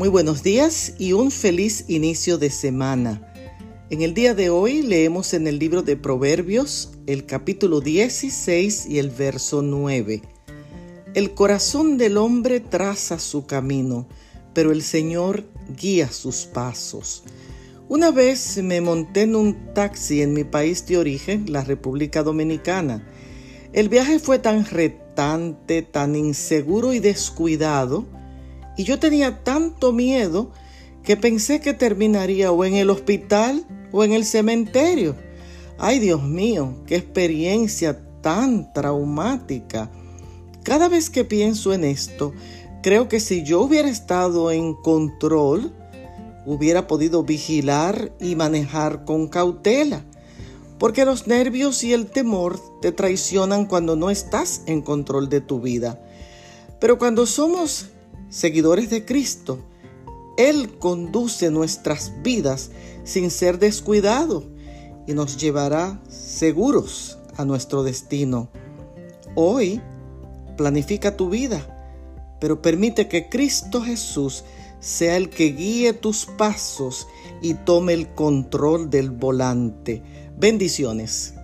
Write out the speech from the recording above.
Muy buenos días y un feliz inicio de semana. En el día de hoy leemos en el libro de Proverbios el capítulo 16 y el verso 9. El corazón del hombre traza su camino, pero el Señor guía sus pasos. Una vez me monté en un taxi en mi país de origen, la República Dominicana. El viaje fue tan retante, tan inseguro y descuidado, y yo tenía tanto miedo que pensé que terminaría o en el hospital o en el cementerio. Ay Dios mío, qué experiencia tan traumática. Cada vez que pienso en esto, creo que si yo hubiera estado en control, hubiera podido vigilar y manejar con cautela, porque los nervios y el temor te traicionan cuando no estás en control de tu vida. Pero cuando somos seguidores de Cristo, Él conduce nuestras vidas sin ser descuidado y nos llevará seguros a nuestro destino. Hoy planifica tu vida, pero permite que Cristo Jesús sea el que guíe tus pasos y tome el control del volante. Bendiciones.